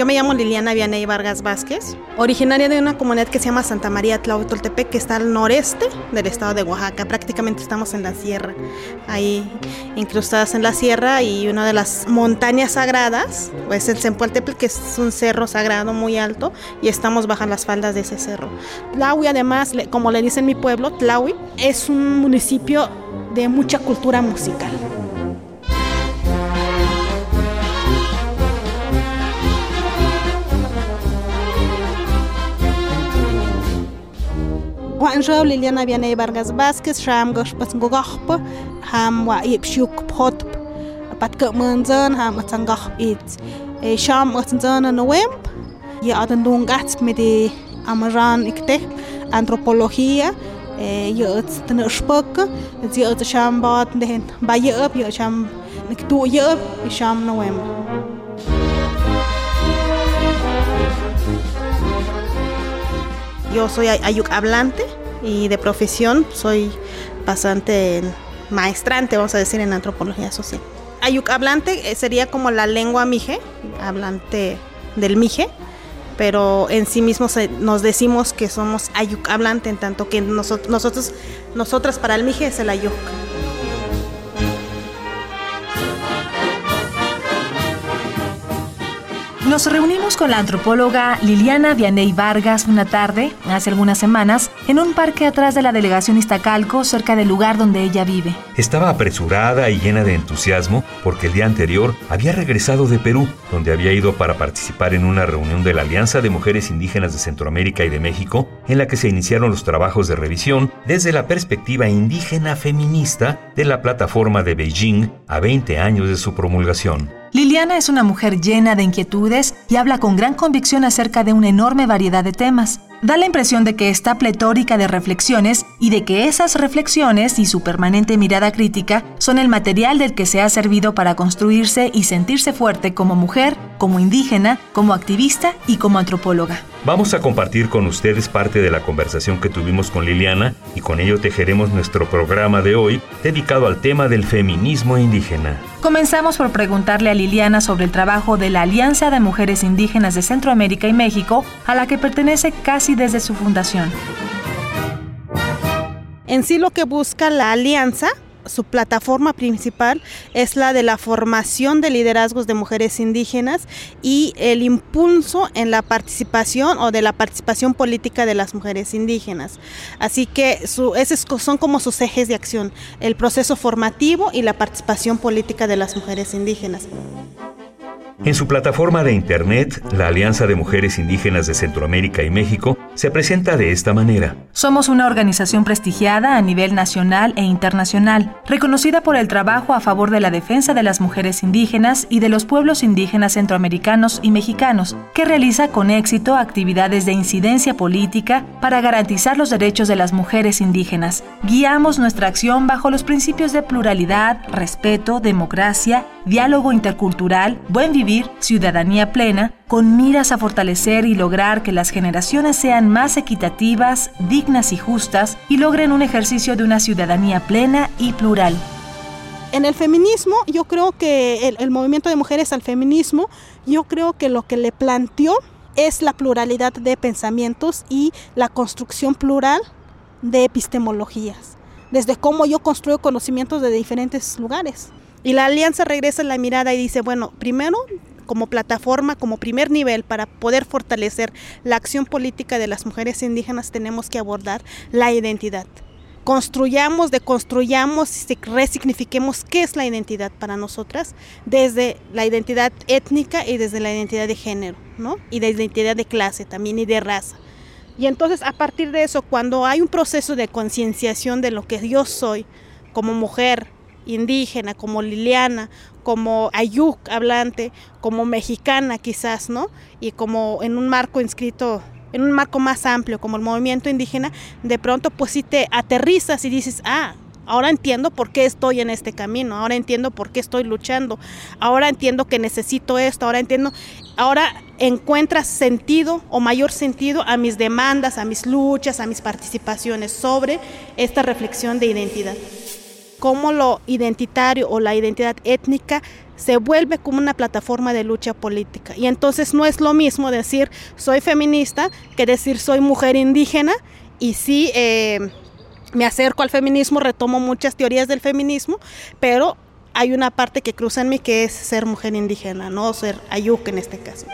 Yo me llamo Liliana Vianey Vargas Vázquez, originaria de una comunidad que se llama Santa María Tlahuitoltepec, que está al noreste del estado de Oaxaca. Prácticamente estamos en la sierra, ahí incrustadas en la sierra y una de las montañas sagradas, pues el Zempoaltepec, que es un cerro sagrado muy alto y estamos bajo las faldas de ese cerro. Tlahui, además, como le dicen mi pueblo, Tlahui, es un municipio de mucha cultura musical. Juan Rao Liliana Vianey Vargas Vázquez Ram Gosh Pasngogahpa Ham Wa Ipshuk Phot Pat Kmanzan Ham Atsangah It Sham Atsanzana Novemb Ya Adandungats mit die Amaran Ikte Antropología Yöts Tnurspöka Yöts Sham Bat Dehen Ba Yöp Yöt Sham Niktu Yöp Sham November Yo soy ayuk hablante y de profesión soy bastante maestrante, vamos a decir, en antropología social. Ayuk hablante eh, sería como la lengua mije, hablante del mije, pero en sí mismo nos decimos que somos ayuk hablante, en tanto que nosotros, nosotros, nosotras para el mije es el ayuk. Nos reunimos con la antropóloga Liliana Vianey Vargas una tarde, hace algunas semanas, en un parque atrás de la delegación Iztacalco, cerca del lugar donde ella vive. Estaba apresurada y llena de entusiasmo porque el día anterior había regresado de Perú, donde había ido para participar en una reunión de la Alianza de Mujeres Indígenas de Centroamérica y de México, en la que se iniciaron los trabajos de revisión desde la perspectiva indígena feminista de la plataforma de Beijing a 20 años de su promulgación. Liliana es una mujer llena de inquietudes y habla con gran convicción acerca de una enorme variedad de temas. Da la impresión de que está pletórica de reflexiones y de que esas reflexiones y su permanente mirada crítica son el material del que se ha servido para construirse y sentirse fuerte como mujer, como indígena, como activista y como antropóloga. Vamos a compartir con ustedes parte de la conversación que tuvimos con Liliana y con ello tejeremos nuestro programa de hoy dedicado al tema del feminismo indígena. Comenzamos por preguntarle a Liliana sobre el trabajo de la Alianza de Mujeres Indígenas de Centroamérica y México, a la que pertenece casi desde su fundación. En sí lo que busca la alianza su plataforma principal es la de la formación de liderazgos de mujeres indígenas y el impulso en la participación o de la participación política de las mujeres indígenas. Así que esos son como sus ejes de acción, el proceso formativo y la participación política de las mujeres indígenas. En su plataforma de Internet, la Alianza de Mujeres Indígenas de Centroamérica y México se presenta de esta manera. Somos una organización prestigiada a nivel nacional e internacional, reconocida por el trabajo a favor de la defensa de las mujeres indígenas y de los pueblos indígenas centroamericanos y mexicanos, que realiza con éxito actividades de incidencia política para garantizar los derechos de las mujeres indígenas. Guiamos nuestra acción bajo los principios de pluralidad, respeto, democracia, diálogo intercultural, buen vivir ciudadanía plena, con miras a fortalecer y lograr que las generaciones sean más equitativas, dignas y justas y logren un ejercicio de una ciudadanía plena y plural. En el feminismo, yo creo que el, el movimiento de mujeres al feminismo, yo creo que lo que le planteó es la pluralidad de pensamientos y la construcción plural de epistemologías, desde cómo yo construyo conocimientos de diferentes lugares. Y la alianza regresa la mirada y dice, bueno, primero como plataforma, como primer nivel para poder fortalecer la acción política de las mujeres indígenas, tenemos que abordar la identidad. Construyamos, deconstruyamos y resignifiquemos qué es la identidad para nosotras, desde la identidad étnica y desde la identidad de género, ¿no? Y de identidad de clase también y de raza. Y entonces a partir de eso, cuando hay un proceso de concienciación de lo que yo soy como mujer, indígena, como Liliana, como Ayuk hablante, como mexicana quizás, ¿no? Y como en un marco inscrito en un marco más amplio como el movimiento indígena, de pronto pues si te aterrizas y dices, ah, ahora entiendo por qué estoy en este camino, ahora entiendo por qué estoy luchando, ahora entiendo que necesito esto, ahora entiendo, ahora encuentras sentido o mayor sentido a mis demandas, a mis luchas, a mis participaciones sobre esta reflexión de identidad. Cómo lo identitario o la identidad étnica se vuelve como una plataforma de lucha política. Y entonces no es lo mismo decir soy feminista que decir soy mujer indígena y sí eh, me acerco al feminismo, retomo muchas teorías del feminismo, pero hay una parte que cruza en mí que es ser mujer indígena, no ser ayuca en este caso.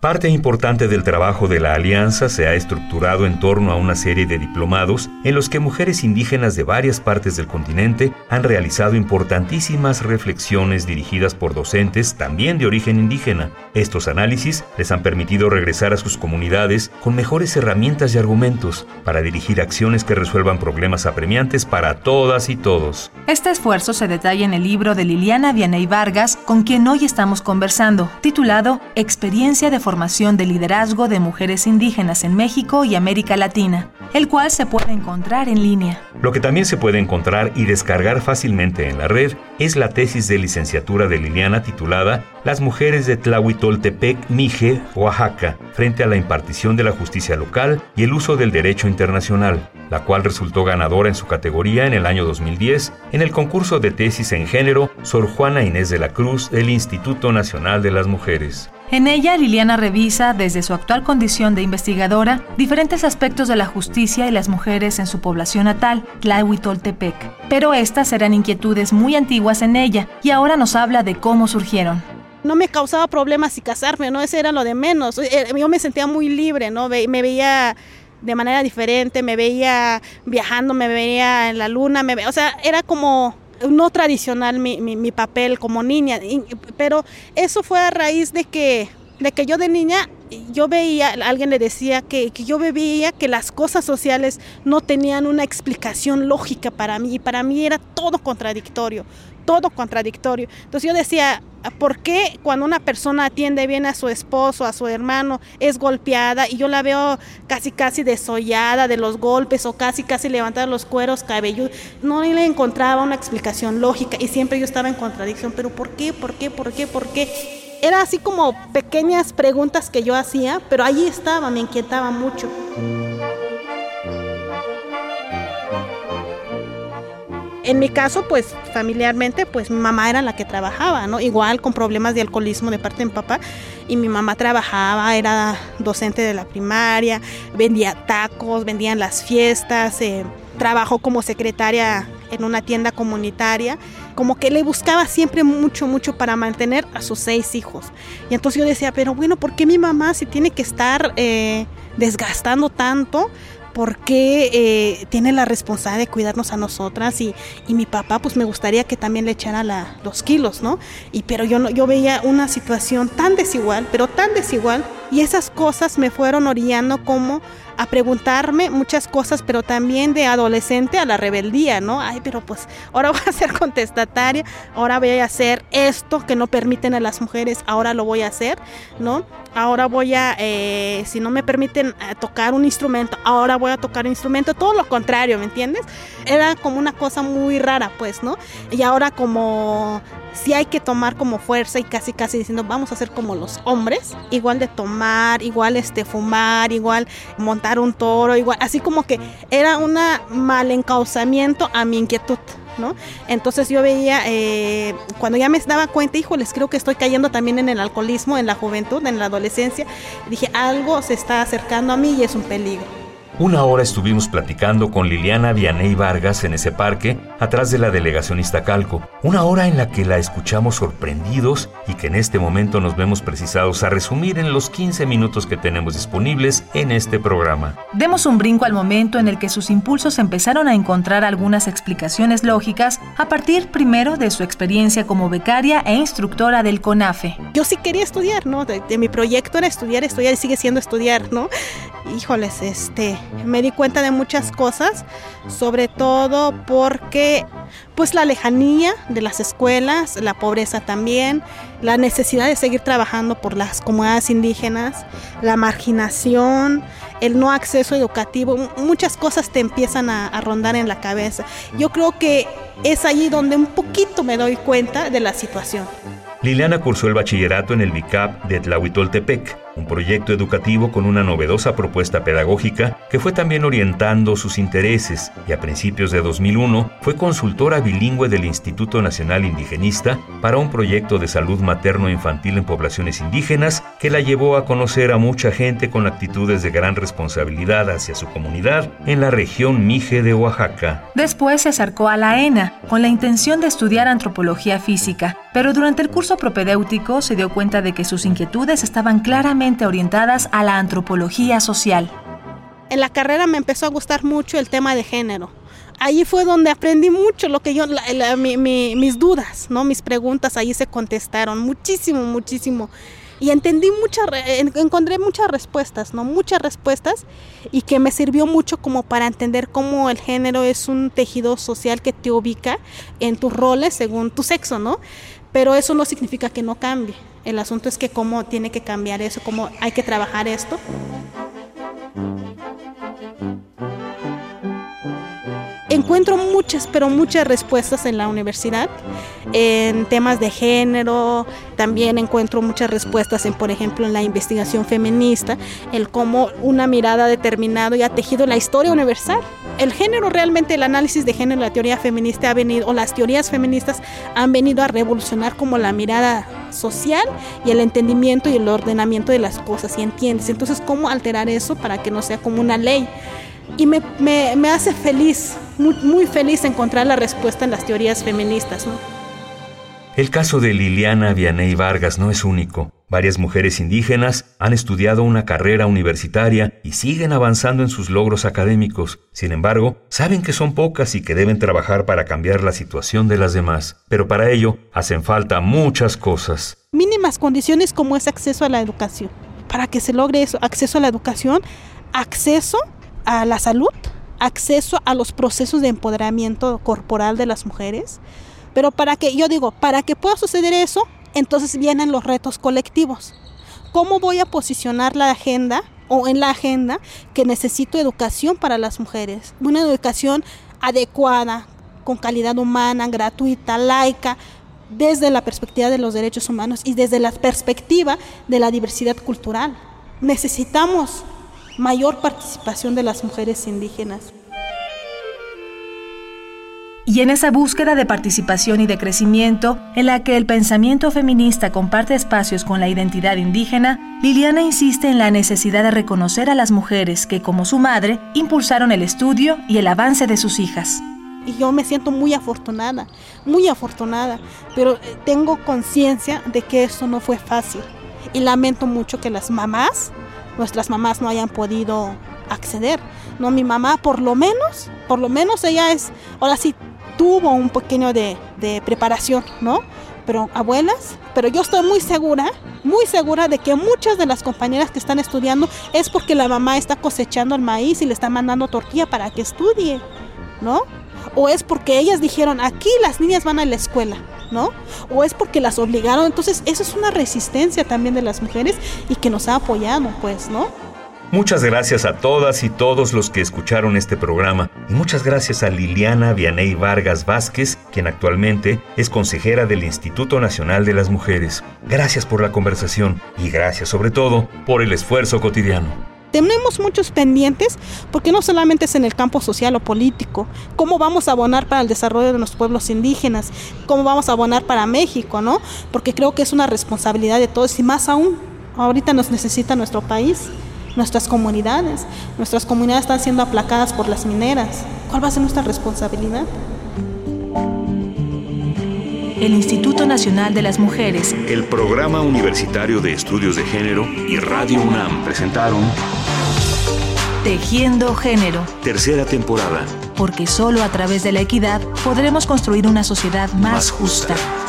Parte importante del trabajo de la Alianza se ha estructurado en torno a una serie de diplomados en los que mujeres indígenas de varias partes del continente han realizado importantísimas reflexiones dirigidas por docentes también de origen indígena. Estos análisis les han permitido regresar a sus comunidades con mejores herramientas y argumentos para dirigir acciones que resuelvan problemas apremiantes para todas y todos. Este esfuerzo se detalla en el libro de Liliana Vianey Vargas, con quien hoy estamos conversando, titulado Experiencia de de liderazgo de mujeres indígenas en México y América Latina, el cual se puede encontrar en línea. Lo que también se puede encontrar y descargar fácilmente en la red es la tesis de licenciatura de Liliana titulada Las mujeres de Tlahuitoltepec, Mije, Oaxaca, frente a la impartición de la justicia local y el uso del derecho internacional, la cual resultó ganadora en su categoría en el año 2010 en el concurso de tesis en género Sor Juana Inés de la Cruz del Instituto Nacional de las Mujeres. En ella, Liliana revisa, desde su actual condición de investigadora, diferentes aspectos de la justicia y las mujeres en su población natal, Tlahuitoltepec. Pero estas eran inquietudes muy antiguas en ella y ahora nos habla de cómo surgieron no me causaba problemas si casarme, ¿no? Ese era lo de menos. Eh, yo me sentía muy libre, ¿no? Me veía de manera diferente, me veía viajando, me veía en la luna, me o sea, era como no tradicional mi, mi, papel como niña, pero eso fue a raíz de que, de que yo de niña yo veía, alguien le decía que, que, yo veía que las cosas sociales no tenían una explicación lógica para mí y para mí era todo contradictorio, todo contradictorio. Entonces yo decía, ¿por qué cuando una persona atiende bien a su esposo, a su hermano, es golpeada y yo la veo casi casi desollada de los golpes o casi casi levantada los cueros cabelludos? No le encontraba una explicación lógica y siempre yo estaba en contradicción, pero ¿por qué? ¿Por qué? ¿Por qué? ¿Por qué? Era así como pequeñas preguntas que yo hacía, pero allí estaba, me inquietaba mucho. En mi caso, pues familiarmente, pues mi mamá era la que trabajaba, ¿no? Igual con problemas de alcoholismo de parte de mi papá. Y mi mamá trabajaba, era docente de la primaria, vendía tacos, vendía en las fiestas, eh, trabajó como secretaria en una tienda comunitaria. Como que le buscaba siempre mucho, mucho para mantener a sus seis hijos. Y entonces yo decía, pero bueno, ¿por qué mi mamá si tiene que estar eh, desgastando tanto? porque eh, tiene la responsabilidad de cuidarnos a nosotras y, y, mi papá pues me gustaría que también le echara los kilos, ¿no? Y pero yo, yo veía una situación tan desigual, pero tan desigual y esas cosas me fueron orillando como a preguntarme muchas cosas, pero también de adolescente a la rebeldía, ¿no? Ay, pero pues ahora voy a ser contestataria, ahora voy a hacer esto que no permiten a las mujeres, ahora lo voy a hacer, ¿no? Ahora voy a, eh, si no me permiten tocar un instrumento, ahora voy a tocar un instrumento, todo lo contrario, ¿me entiendes? Era como una cosa muy rara, pues, ¿no? Y ahora como si hay que tomar como fuerza y casi casi diciendo vamos a ser como los hombres, igual de tomar, igual este fumar, igual montar un toro, igual, así como que era un mal encauzamiento a mi inquietud. ¿no? Entonces yo veía, eh, cuando ya me daba cuenta, híjoles, creo que estoy cayendo también en el alcoholismo, en la juventud, en la adolescencia, dije, algo se está acercando a mí y es un peligro. Una hora estuvimos platicando con Liliana Vianey Vargas en ese parque, atrás de la delegación Iztacalco. Una hora en la que la escuchamos sorprendidos y que en este momento nos vemos precisados a resumir en los 15 minutos que tenemos disponibles en este programa. Demos un brinco al momento en el que sus impulsos empezaron a encontrar algunas explicaciones lógicas a partir primero de su experiencia como becaria e instructora del CONAFE. Yo sí quería estudiar, ¿no? De, mi proyecto era estudiar, estudiar y sigue siendo estudiar, ¿no? Híjoles, este, me di cuenta de muchas cosas, sobre todo porque pues la lejanía de las escuelas, la pobreza también, la necesidad de seguir trabajando por las comunidades indígenas, la marginación, el no acceso educativo, muchas cosas te empiezan a, rondar en la cabeza. Yo creo que es allí donde un poquito me doy cuenta de la situación. Liliana cursó el bachillerato en el BICAP de Tlahuitoltepec, un proyecto educativo con una novedosa propuesta pedagógica que fue también orientando sus intereses y a principios de 2001 fue consultora bilingüe del Instituto Nacional Indigenista para un proyecto de salud materno-infantil en poblaciones indígenas que la llevó a conocer a mucha gente con actitudes de gran responsabilidad hacia su comunidad en la región Mije de Oaxaca. Después se acercó a la ENA con la intención de estudiar antropología física, pero durante el curso propedéutico se dio cuenta de que sus inquietudes estaban claramente orientadas a la antropología social. En la carrera me empezó a gustar mucho el tema de género. Ahí fue donde aprendí mucho lo que yo, la, la, mi, mi, mis dudas, no, mis preguntas ahí se contestaron muchísimo, muchísimo y entendí muchas, encontré muchas respuestas, ¿no? Muchas respuestas y que me sirvió mucho como para entender cómo el género es un tejido social que te ubica en tus roles según tu sexo, ¿no? Pero eso no significa que no cambie. El asunto es que cómo tiene que cambiar eso, cómo hay que trabajar esto. encuentro muchas, pero muchas respuestas en la universidad, en temas de género, también encuentro muchas respuestas en, por ejemplo, en la investigación feminista, el cómo una mirada determinada y ha tejido la historia universal. El género realmente, el análisis de género, la teoría feminista ha venido, o las teorías feministas han venido a revolucionar como la mirada social y el entendimiento y el ordenamiento de las cosas, y entiendes. Entonces, ¿cómo alterar eso para que no sea como una ley? y me, me, me hace feliz, muy, feliz encontrar la respuesta en las teorías feministas. El caso de Liliana Vianey Vargas no es único. Varias mujeres indígenas han estudiado una carrera universitaria y siguen avanzando en sus logros académicos. Sin embargo, saben que son pocas y que deben trabajar para cambiar la situación de las demás. Pero para ello hacen falta muchas cosas. Mínimas condiciones como es acceso a la educación. Para que se logre eso, acceso a la educación, acceso a la salud, acceso a los procesos de empoderamiento corporal de las mujeres. Pero para que, yo digo, para que pueda suceder eso, entonces vienen los retos colectivos. ¿Cómo voy a posicionar la agenda o en la agenda que necesito educación para las mujeres? Una educación adecuada, con calidad humana, gratuita, laica, desde la perspectiva de los derechos humanos y desde la perspectiva de la diversidad cultural. Necesitamos mayor participación de las mujeres indígenas. Y en esa búsqueda de participación y de crecimiento, en la que el pensamiento feminista comparte espacios con la identidad indígena, Liliana insiste en la necesidad de reconocer a las mujeres que, como su madre, impulsaron el estudio y el avance de sus hijas. Y yo me siento muy afortunada, muy afortunada, pero eh, tengo conciencia de que eso no fue fácil. Y lamento mucho que las mamás nuestras mamás no hayan podido acceder. No, mi mamá por lo menos, por lo menos ella es, ahora sí tuvo un pequeño de, de preparación, ¿no? Pero abuelas, pero yo estoy muy segura, muy segura de que muchas de las compañeras que están estudiando es porque la mamá está cosechando el maíz y le está mandando tortilla para que estudie, ¿no? O es porque ellas dijeron, aquí las niñas van a la escuela, ¿no? O es porque las obligaron. Entonces, eso es una resistencia también de las mujeres y que nos ha apoyado, pues, ¿no? Muchas gracias a todas y todos los que escucharon este programa y muchas gracias a Liliana Vianey Vargas Vázquez, quien actualmente es consejera del Instituto Nacional de las Mujeres. Gracias por la conversación y gracias sobre todo por el esfuerzo cotidiano. Tenemos muchos pendientes porque no solamente es en el campo social o político, cómo vamos a abonar para el desarrollo de los pueblos indígenas, cómo vamos a abonar para México, ¿no? Porque creo que es una responsabilidad de todos y más aún, ahorita nos necesita nuestro país, nuestras comunidades. Nuestras comunidades están siendo aplacadas por las mineras. ¿Cuál va a ser nuestra responsabilidad? el Instituto Nacional de las Mujeres, el Programa Universitario de Estudios de Género y Radio UNAM presentaron Tejiendo Género. Tercera temporada. Porque solo a través de la equidad podremos construir una sociedad más, más justa. justa.